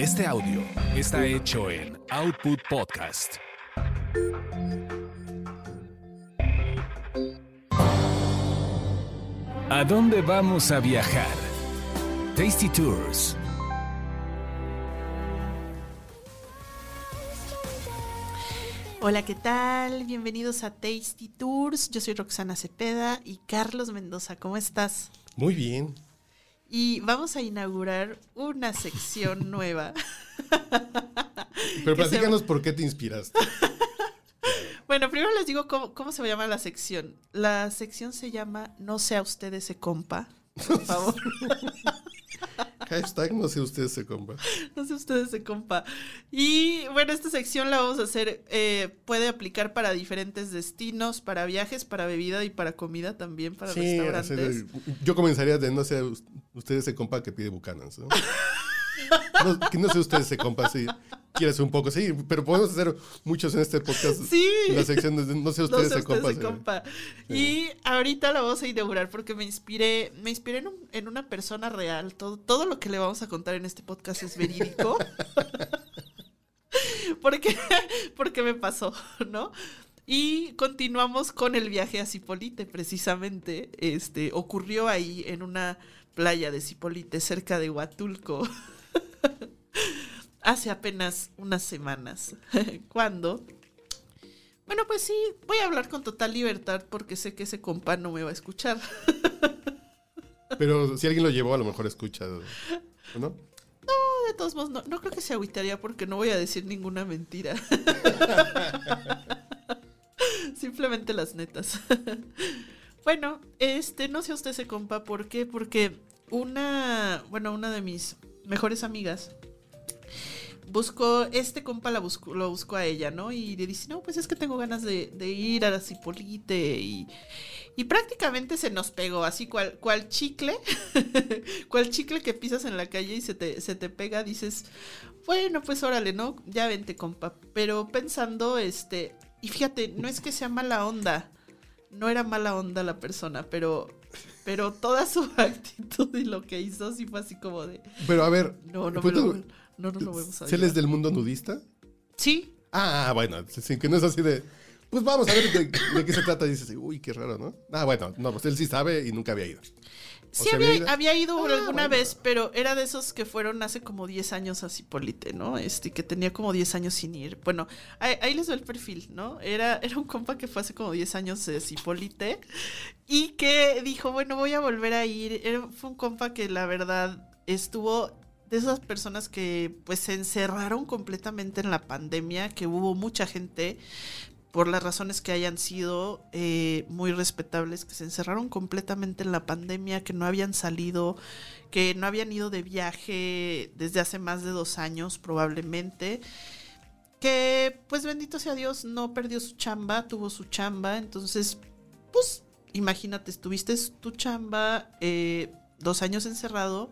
Este audio está hecho en Output Podcast. ¿A dónde vamos a viajar? Tasty Tours. Hola, ¿qué tal? Bienvenidos a Tasty Tours. Yo soy Roxana Cepeda y Carlos Mendoza. ¿Cómo estás? Muy bien. Y vamos a inaugurar una sección nueva. Pero se- platícanos por qué te inspiraste. Bueno, primero les digo cómo, cómo se llama la sección. La sección se llama No sea usted ese compa. Por favor, Hashtag no sé ustedes se compra. no sea usted ese compa. Y bueno, esta sección la vamos a hacer, eh, puede aplicar para diferentes destinos, para viajes, para bebida y para comida también, para Sí, restaurantes. yo comenzaría de no sé ustedes se compa que pide Bucanans. ¿no? No, que no sé ustedes se compa si quieres un poco, sí, pero podemos hacer muchos en este podcast. Sí. La sección de no sé No ustedes sé se compa. Sí. Y ahorita la vamos a inaugurar porque me inspiré, me inspiré en, un- en una persona real. Todo, todo lo que le vamos a contar en este podcast es verídico. porque, porque me pasó, ¿no? Y continuamos con el viaje a Cipolite, precisamente. Este ocurrió ahí en una playa de Cipolite, cerca de Huatulco. Hace apenas unas semanas. cuando bueno, pues sí, voy a hablar con total libertad porque sé que ese compa no me va a escuchar. Pero si alguien lo llevó, a lo mejor escucha. ¿o ¿No? De todos modos, no, no creo que se agüitaría porque no voy a decir ninguna mentira. Simplemente las netas. bueno, este, no sé usted ese compa, ¿por qué? Porque una, bueno, una de mis mejores amigas buscó, este compa la buscó, lo buscó a ella, ¿no? Y le dice, no, pues es que tengo ganas de, ir a la Cipolite y, y prácticamente se nos pegó, así cual, cual chicle, cual chicle que pisas en la calle y se te, se te pega, dices, bueno, pues órale, ¿no? Ya vente, compa. Pero pensando, este, y fíjate, no es que sea mala onda, no era mala onda la persona, pero, pero toda su actitud y lo que hizo sí fue así como de, Pero a ver, no, no, ¿puedo- lo, no a ¿se les llevar. del mundo nudista? Sí, Ah, bueno, sí, que no es así de. Pues vamos a ver de, de qué se trata. Y dices, uy, qué raro, ¿no? Ah, bueno, no, pues él sí sabe y nunca había ido. Sí, había, había ido- había ido Ah, alguna bueno. vez, pero era de esos que fueron hace como 10 años a Cipolite, ¿no? Este, que tenía como 10 años sin ir. Bueno, ahí, ahí les doy el perfil, ¿no? Era, era un compa que fue hace como 10 años de Cipolite y que dijo, bueno, voy a volver a ir. Era- fue un compa que la verdad estuvo de esas personas que pues se encerraron completamente en la pandemia, que hubo mucha gente por las razones que hayan sido eh, muy respetables, que se encerraron completamente en la pandemia, que no habían salido, que no habían ido de viaje desde hace más de dos años probablemente, que pues bendito sea Dios no perdió su chamba, tuvo su chamba, entonces pues imagínate, estuviste tu chamba eh, dos años encerrado,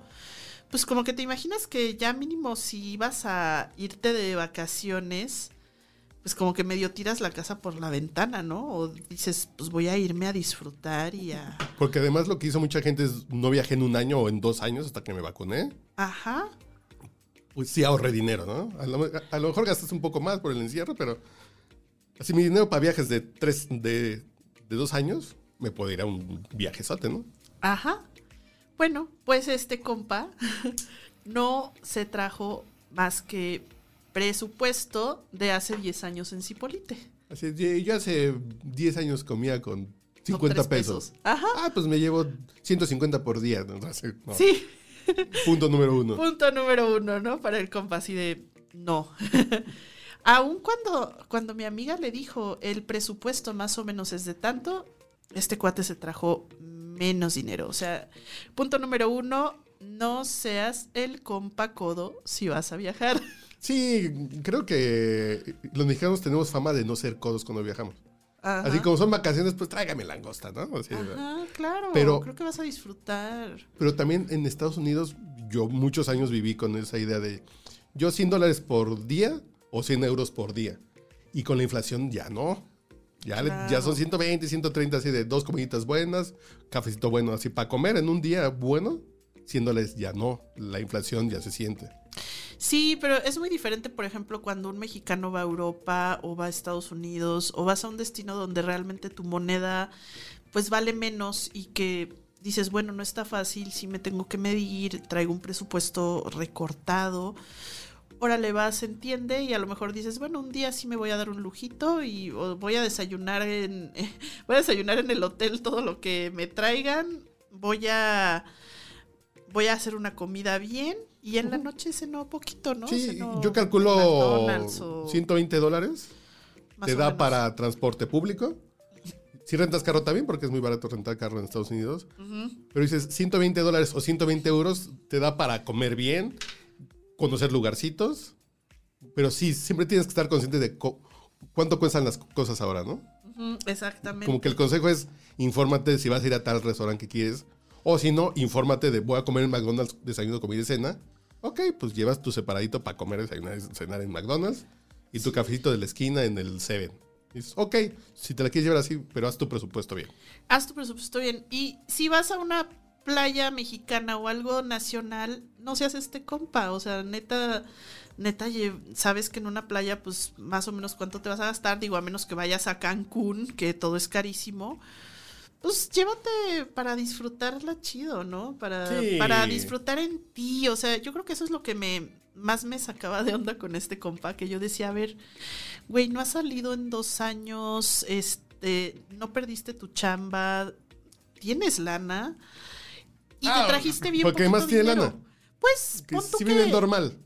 pues como que te imaginas que ya mínimo si ibas a irte de vacaciones, pues como que medio tiras la casa por la ventana, ¿no? O dices, pues voy a irme a disfrutar y a... Porque además lo que hizo mucha gente es no viajé en un año o en dos años hasta que me vacuné. Ajá. Pues sí ahorré dinero, ¿no? A lo, a lo mejor gastas un poco más por el encierro, pero así mi dinero para viajes de tres, de, de dos años, me puedo ir a un viajezote, ¿no? Ajá. Bueno, pues este compa no se trajo más que presupuesto de hace 10 años en Cipolite. Así, yo hace 10 años comía con Con 50 tres pesos. Ajá. Ah, pues me llevo 150 por día. no. Sí. Punto número uno. Punto número uno, ¿no? Para el compa, así de no. Aún cuando, cuando mi amiga le dijo el presupuesto más o menos es de tanto, este cuate se trajo menos dinero. O sea, punto número uno, no seas el compa codo si vas a viajar. Sí, creo que los mexicanos tenemos fama de no ser codos cuando viajamos. Ajá. Así como son vacaciones, pues tráigame langosta, ¿no? Así, Ajá, claro. Pero- creo que vas a disfrutar. Pero también en Estados Unidos, yo muchos años viví con esa idea de yo 100 dólares por día o 100 euros por día. Y con la inflación ya no. Ya, le- ya Claro. son 120, 130 así de dos comiditas buenas, cafecito bueno así para comer en un día bueno. 100 dólares ya no. La inflación ya se siente. Sí, pero es muy diferente, por ejemplo, cuando un mexicano va a Europa o va a Estados Unidos o vas a un destino donde realmente tu moneda pues vale menos y que dices, bueno, no está fácil, si me tengo que medir, traigo un presupuesto recortado. Órale, vas, entiende, y a lo mejor dices, bueno, un día sí me voy a dar un lujito y voy a desayunar en voy a desayunar en el hotel todo lo que me traigan, voy a voy a hacer una comida bien y en la noche cenó poquito, ¿no? Sí, yo calculo 120 dólares. Te da para transporte público si rentas carro también, porque es muy barato rentar carro en Estados Unidos. Pero dices, 120 dólares o 120 euros te da para comer bien, conocer lugarcitos. Pero sí, siempre tienes que estar consciente de cuánto cuestan las cosas ahora, ¿no? exactamente. Como que el consejo es, infórmate si vas a ir a tal restaurante que quieres. O si no, infórmate de, voy a comer en McDonald's, desayuno, comida y cena. Ok, pues llevas tu separadito para comer, desayunar, cenar en McDonald's. Y tu cafecito de la esquina en el Seven ok, si te la quieres llevar así, pero haz tu presupuesto bien. Haz tu presupuesto bien. Y si vas a una playa mexicana o algo nacional, no seas este compa. O sea, neta, neta, sabes que en una playa, pues más o menos cuánto te vas a gastar. Digo, a menos que vayas a Cancún, que todo es carísimo. Pues llévate para disfrutarla chido, ¿no? Para, para disfrutar en ti. O sea, yo creo que eso es lo que me, más me sacaba de onda con este compa, que yo decía, a ver, güey, no has salido en dos años, este, no perdiste tu chamba, tienes lana y te ah, trajiste bien Porque más tiene lana. Pues, que si vive normal,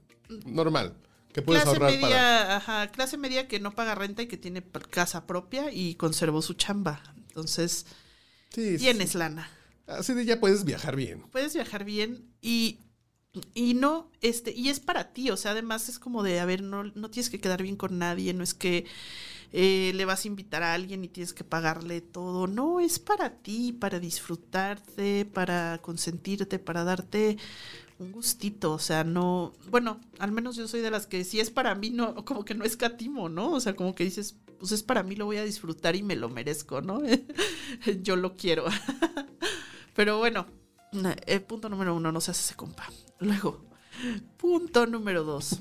normal. Que puedes clase ahorrar media, Ajá, clase media que no paga renta y que tiene casa propia y conservó su chamba. Entonces, tienes lana. Así de ya puedes viajar bien. Puedes viajar bien y y no, este, y es para ti, o sea, además es como de, a ver, no, no tienes que quedar bien con nadie, no es que eh, le vas a invitar a alguien y tienes que pagarle todo, no, es para ti, para disfrutarte, para consentirte, para darte un gustito, o sea, no, bueno, al menos yo soy de las que si es para mí, no, como que no escatimo, ¿no? O sea, como que dices, pues es para mí, lo voy a disfrutar y me lo merezco, ¿no? yo lo quiero. Pero bueno, eh, punto número uno, no se ese compa. Luego, punto número dos.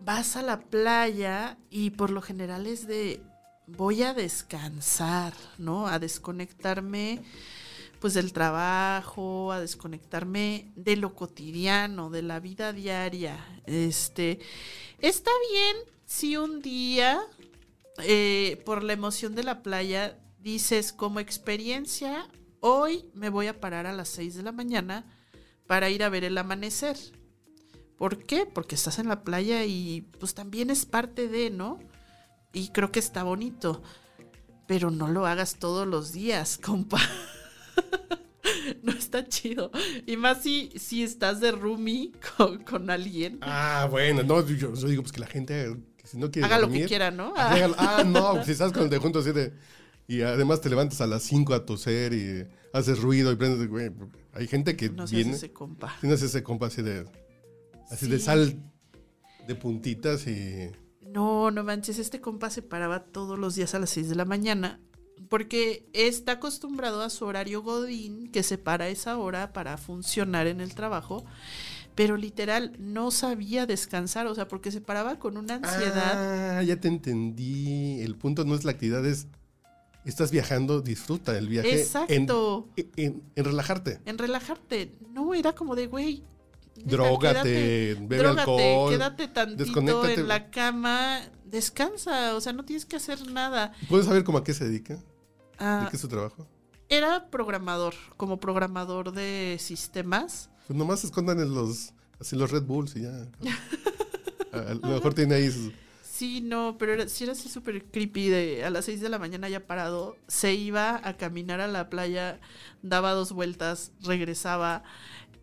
Vas a la playa y por lo general es de voy a descansar, ¿no? A desconectarme pues del trabajo, a desconectarme de lo cotidiano, de la vida diaria. Este, está bien si un día, eh, por la emoción de la playa, dices como experiencia, hoy me voy a parar a las 6 de la mañana para ir a ver el amanecer. ¿Por qué? Porque estás en la playa y pues también es parte de, ¿no? Y creo que está bonito. Pero no lo hagas todos los días, compa. no está chido. Y más si, si estás de roomie con, alguien. Ah, bueno, no, yo, digo pues que la gente si no quiere Haga lo que quiera, ¿no? Ah, no, si estás con el de junto así de... Y además te levantas a las 5 a toser y haces ruido y prendes, güey. Hay gente que no viene. ese compa. No ese compa así de. Así de sal de puntitas y. No, no manches, este compa se paraba todos los días a las 6 de la mañana porque está acostumbrado a su horario Godín, que se para esa hora para funcionar en el trabajo, pero literal no sabía descansar, o sea, porque se paraba con una ansiedad. Ah, ya te entendí. El punto no es la actividad, es estás viajando, disfruta el viaje. Exacto. En, relajarte. En relajarte. No, era como de, güey. Drogate, bebe alcohol. Quédate tantito en la cama, descansa, o sea, no tienes que hacer nada. ¿Puedes saber cómo a qué se dedica? ¿De ah, qué es su trabajo? Era programador, como programador de sistemas. Pues nomás se escondan en los, así los Red Bulls y ya. a lo mejor tiene ahí sus Sí, no, pero era, sí era así súper creepy de a las 6 de la mañana ya parado, se iba a caminar a la playa, daba dos vueltas, regresaba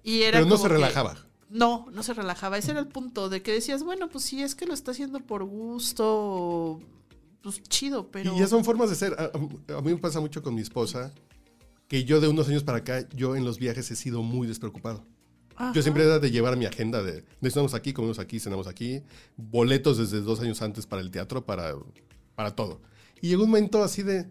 y era... Pero no se relajaba. no, no se relajaba. Ese era el punto de que decías, bueno, pues sí, es que lo está haciendo por gusto, pues chido, pero... Y ya son formas de ser. A, a mí me pasa mucho con mi esposa, que yo de unos años para acá, yo en los viajes he sido muy despreocupado. Yo siempre era de llevar mi agenda de, estamos aquí, comemos aquí, cenamos aquí, boletos desde dos años antes para el teatro, para, para todo. Y llegó un momento así de,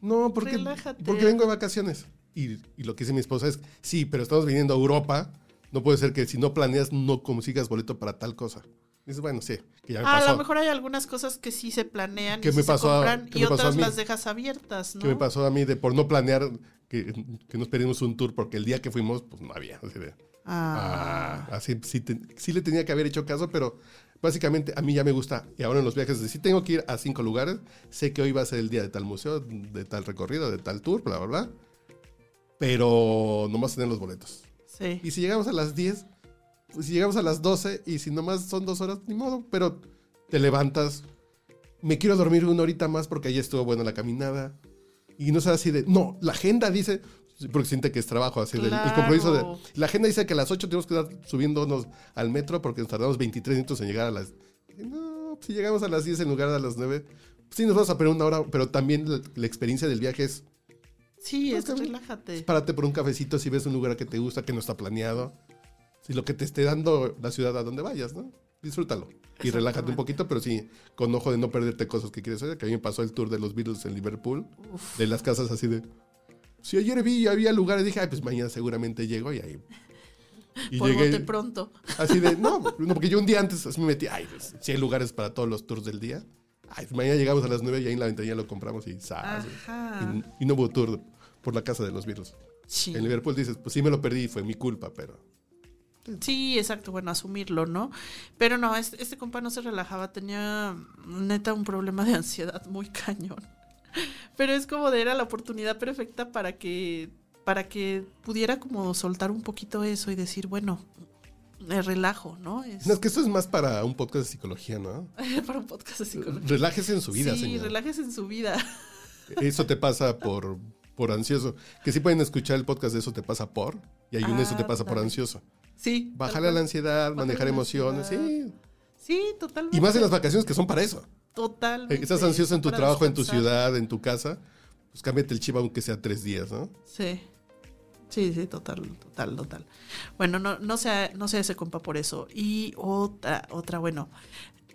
no, porque, porque vengo de vacaciones. Y, y, lo que dice mi esposa es, sí, pero estamos viniendo a Europa no puede ser que si no planeas no consigas boleto para tal cosa. Dices, bueno, sí, que ya me pasó. a lo mejor hay algunas cosas que sí se planean ¿Qué y me sí pasó se a- compran qué y me pasó a otras mí? las dejas abiertas, ¿no? ¿Qué me pasó a mí de por no planear que, que nos pedimos un tour porque el día que fuimos, pues no había. Así de, Ah, ah, así sí, te- sí le tenía que haber hecho caso, pero básicamente a mí ya me gusta. Y ahora en los viajes, si tengo que ir a cinco lugares, sé que hoy va a ser el día de tal museo, de tal recorrido, de tal tour, bla, bla, bla. Pero nomás tener los boletos. sí. Y si llegamos a las 10, pues si llegamos a las 12 y si nomás son dos horas, ni modo, pero te levantas. Me quiero dormir una horita más porque ahí estuvo buena la caminada. Y no sea así de, no, la agenda dice, porque siente que es trabajo, así el compromiso de... La agenda dice que a las 8 tenemos que estar subiéndonos al metro porque nos tardamos 23 minutos en llegar a las... No, si llegamos a las 10 en lugar de a las 9, sí nos vamos a perder una hora, pero también la, la experiencia del viaje es Sí, es Pues, relájate. párate por un cafecito si ves un lugar que te gusta, que no está planeado. Si lo que te esté dando la ciudad a donde vayas, ¿no? Disfrútalo. Y relájate un poquito, pero sí, con ojo de no perderte cosas que quieres hacer. Que a mí me pasó el tour de los Beatles en Liverpool, Uf. de las casas así de... Si ayer vi y había lugares, dije, ay, pues mañana seguramente llego y ahí... Y Por llegué bote pronto. así de, no, no, porque yo un día antes así me metí, ay, pues, si hay lugares para todos los tours del día. Ay, pues, mañana llegamos a las 9 y ahí en la ventanilla lo compramos y... ¡zas! Y, y no hubo tour por la casa de los Beatles. Sí. En Liverpool dices, pues sí me lo perdí, fue mi culpa, pero... Sí, exacto, bueno, asumirlo, ¿no? Pero no, este, este compa no se relajaba, tenía neta un problema de ansiedad muy cañón. Pero es como de era la oportunidad perfecta para que para que pudiera como soltar un poquito eso y decir, bueno, me relajo, ¿no? Es No, es que esto es más para un podcast de psicología, ¿no? para un podcast de psicología. Relájese en su vida, sí, señor. relájese en su vida. Eso te pasa por, por ansioso. Que sí pueden escuchar el podcast de Eso te pasa por, y hay un Ah, Eso te pasa por ansioso. Sí. Bajarle a la ansiedad, manejar emociones, sí. Sí, totalmente. Y más en las vacaciones que son para eso. Totalmente. Estás ansioso en tu trabajo, en tu ciudad, en tu casa, pues cámbiate el chip aunque sea tres días, ¿no? Sí. Sí, sí, total, total, total. Bueno, no, no sea, no sea ese compa por eso. Y otra, otra, bueno.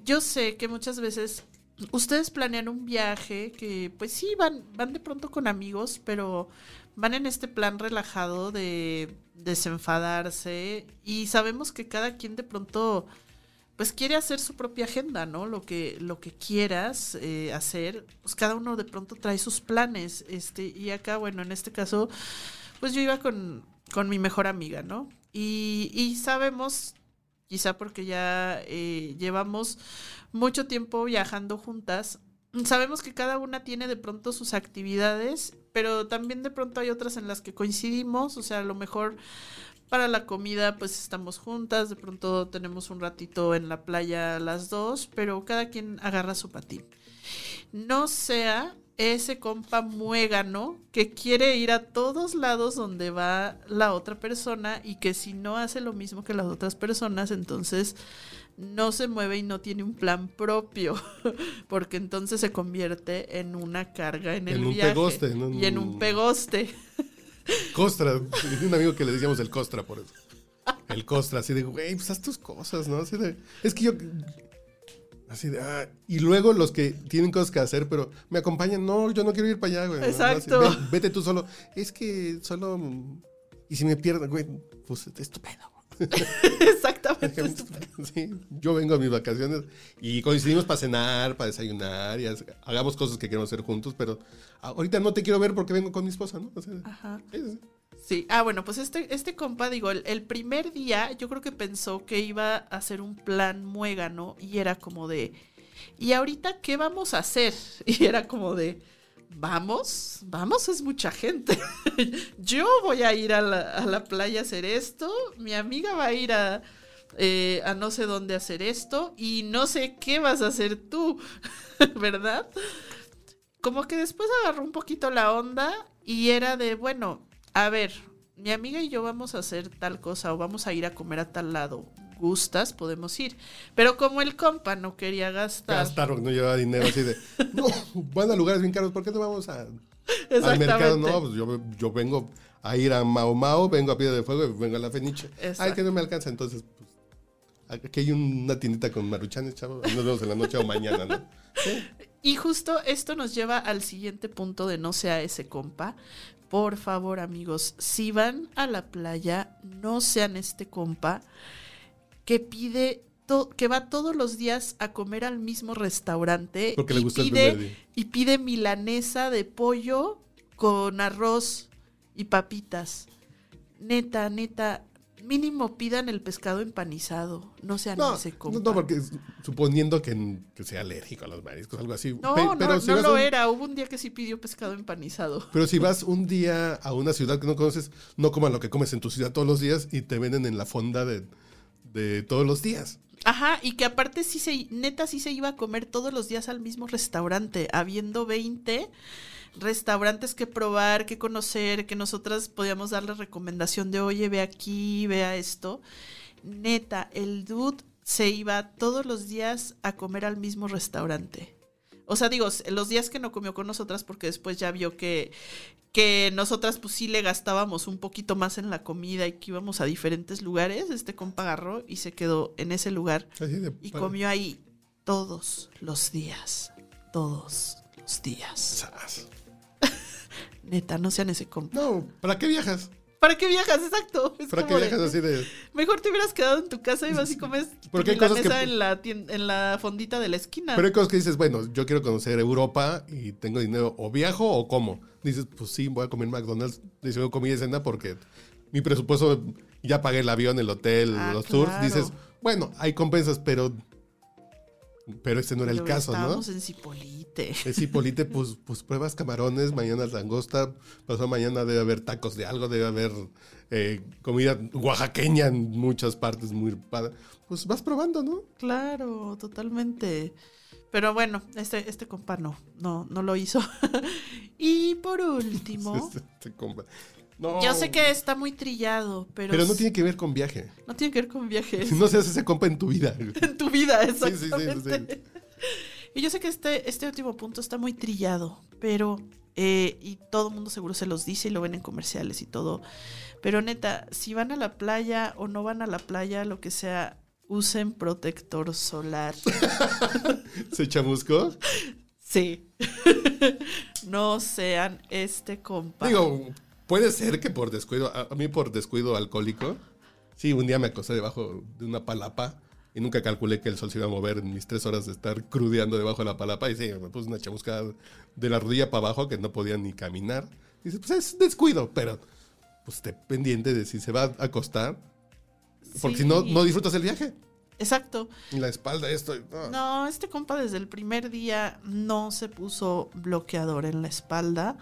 Yo sé que muchas veces ustedes planean un viaje que, pues sí, van, van de pronto con amigos, pero van en este plan relajado de desenfadarse. Y sabemos que cada quien de pronto pues quiere hacer su propia agenda, ¿no? Lo que, lo que quieras eh, hacer, pues cada uno de pronto trae sus planes, este, y acá, bueno, en este caso, pues yo iba con, con mi mejor amiga, ¿no? Y, y sabemos, quizá porque ya eh, llevamos mucho tiempo viajando juntas, sabemos que cada una tiene de pronto sus actividades, pero también de pronto hay otras en las que coincidimos, o sea, a lo mejor para la comida pues estamos juntas, de pronto tenemos un ratito en la playa las dos, pero cada quien agarra su patín. No sea ese compa muégano que quiere ir a todos lados donde va la otra persona y que si no hace lo mismo que las otras personas, entonces no se mueve y no tiene un plan propio, porque entonces se convierte en una carga en el En un viaje pegoste, en un- y en un pegoste. Costra, un amigo que le decíamos el Costra por eso. El Costra, así de, güey, pues haz tus cosas, ¿no? Así de, es que yo, así de, ah, y luego los que tienen cosas que hacer, pero me acompañan, no, yo no quiero ir para allá, güey. ¿no? Exacto. Así, "Ve- vete tú solo. Es que solo, y si me pierdo, güey, pues es tu pedo. Exactamente. Sí, yo vengo a mis vacaciones y coincidimos para cenar, para desayunar y hagamos cosas que queremos hacer juntos, pero ahorita no te quiero ver porque vengo con mi esposa, ¿no? O sea, Ajá. sí, ah, bueno, pues este, este compa, digo, el, el primer día yo creo que pensó que iba a hacer un plan muégano y era como de, ¿y ahorita qué vamos a hacer? Y era como de, vamos, vamos, es mucha gente. yo voy a ir a la, playa a hacer esto, mi amiga va a ir a, eh, a no sé dónde hacer esto y no sé qué vas a hacer tú, ¿verdad? como que después agarró un poquito la onda y era de, bueno, a ver, mi amiga y yo vamos a hacer tal cosa o vamos a ir a comer a tal lado. ¿Gustas? Podemos ir. Pero como el compa no quería gastar. gastar porque no llevaba dinero así de no van a lugares bien caros ¿por qué no vamos a, al mercado no pues yo, yo vengo a ir a Mao Mao vengo a Piedra de Fuego y vengo a la Feniche ay que no me alcanza entonces pues aquí hay una tiendita con maruchanes chavo y nos vemos en la noche o mañana ¿no? Sí. Y justo esto nos lleva al siguiente punto de no sea ese compa, por favor amigos, si van a la playa, no sean este compa que pide que va todos los días a comer al mismo restaurante Porque le y, gusta pide, día. y pide milanesa de pollo con arroz y papitas. Neta, neta, mínimo pidan el pescado empanizado, no sean No, ese no, compa. no, porque suponiendo que, que sea alérgico a los mariscos, algo así. No, Pe- no, pero si no lo un- era. Hubo un día que sí pidió pescado empanizado. Pero si vas un día a una ciudad que no conoces, no coman lo que comes en tu ciudad todos los días y te venden en la fonda de, de todos los días. Ajá, y que aparte sí se, neta sí se iba a comer todos los días al mismo restaurante, habiendo 20 restaurantes que probar, que conocer, que nosotras podíamos darle recomendación de, oye, ve aquí, vea esto. Neta, el dude se iba todos los días a comer al mismo restaurante. O sea, digo, los días que no comió con nosotras, porque después ya vio que, que nosotras pues sí le gastábamos un poquito más en la comida y que íbamos a diferentes lugares, este compa agarró y se quedó en ese lugar de- y comió ahí todos los días, todos los días. Neta, no sean ese compa. No, ¿para qué viajas? ¿Para qué viajas? Exacto. Es ¿Para qué de- viajas así de...? Mejor te hubieras quedado en tu casa y vas y comes Porque hay cosas que- en la en la fondita de la esquina. Pero hay cosas que dices, bueno, yo quiero conocer Europa y tengo dinero, o viajo o como. Dices, pues sí, voy a comer McDonald's, dice, comida y cena porque mi presupuesto, ya pagué el avión, el hotel, Ah, los tours. Dices, bueno, hay compensas, pero... Pero este no era el caso, ¿no? Estábamos en Cipolite. Es Hipolite, pues, pues pruebas camarones, mañana langosta, pasado mañana debe haber tacos de algo, debe haber eh, comida oaxaqueña en muchas partes muy padre. Pues vas probando, ¿no? Claro, totalmente. Pero bueno, este, este compa no, no, no lo hizo. y por último, Este- este compa. No, yo sé que está muy trillado, pero, Pero no tiene que ver con viaje. no tiene que ver con viajes. No seas ese compa en tu vida. en tu vida, sí, sí, exactamente. Y yo sé que este, este último punto está muy trillado, pero, eh, y todo el mundo seguro se los dice y lo ven en comerciales y todo, pero neta, si van a la playa o no van a la playa, lo que sea, usen protector solar. ¿Se chamuscó? Sí. no sean este compa. Digo, puede ser que por descuido, a, a mí por descuido alcohólico, sí, un día me acosté debajo de una palapa y nunca calculé que el sol se iba a mover en mis tres horas de estar crudeando debajo de la palapa y sí, me puse una chamuscada de la rodilla para abajo que no podía ni caminar. Y dice, pues es descuido, pero pues esté pendiente de si se va a acostar, porque si no, no disfrutas el viaje. Exacto. Y la espalda, esto. no. No, este compa desde el primer día no se puso bloqueador en la espalda.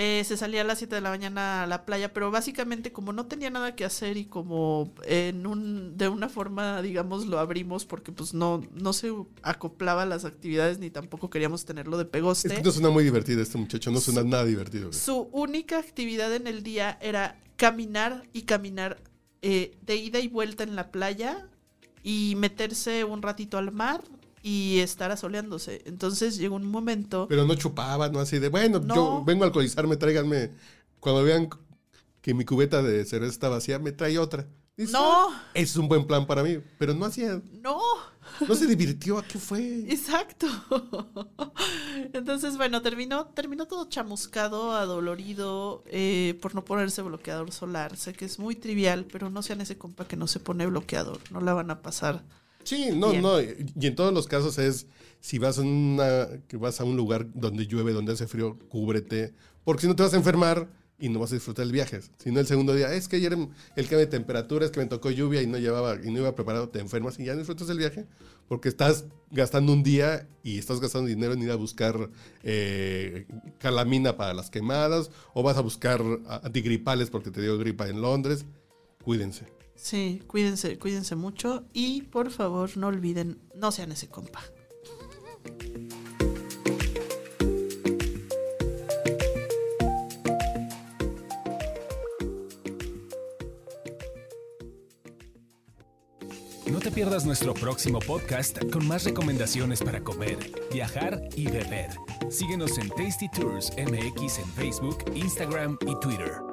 Eh, se salía a las 7 de la mañana a la playa, pero básicamente como no tenía nada que hacer y como en un, de una forma, digamos, lo abrimos porque pues no, no se acoplaba a las actividades ni tampoco queríamos tenerlo de Es pegoste. que no suena muy divertido este muchacho, no suena nada divertido. Su única actividad en el día era caminar y caminar eh, de ida y vuelta en la playa y meterse un ratito al mar y estar asoleándose. Entonces llegó un momento... Pero no chupaba, no así de, bueno, No. yo vengo a alcoholizarme, tráiganme. Cuando vean que mi cubeta de cerveza está vacía, me trae otra. Dices, No. "Ah, Es un buen plan para mí, pero no hacía, No, no se divirtió, ¿a qué fue? exacto. Entonces, bueno, terminó, terminó todo chamuscado, adolorido, eh, por no ponerse bloqueador solar. Sé que es muy trivial, pero no sean ese compa que no se pone bloqueador. No la van a pasar. Sí, no, Bien. no, y en todos los casos es, si vas a, una, que vas a un lugar donde llueve, donde hace frío, cúbrete, porque si no te vas a enfermar y no vas a disfrutar el viaje. Si no el segundo día, es que ayer el cambio de temperatura, es que me tocó lluvia y no llevaba y no iba preparado, te enfermas y ya no disfrutas el viaje, porque estás gastando un día y estás gastando dinero en ir a buscar eh, calamina para las quemadas, o vas a buscar antigripales porque te dio gripa en Londres. Cuídense. Sí, cuídense, cuídense mucho y por favor no olviden, no sean ese compa. No te pierdas nuestro próximo podcast con más recomendaciones para comer, viajar y beber. Síguenos en Tasty Tours MX en Facebook, Instagram y Twitter.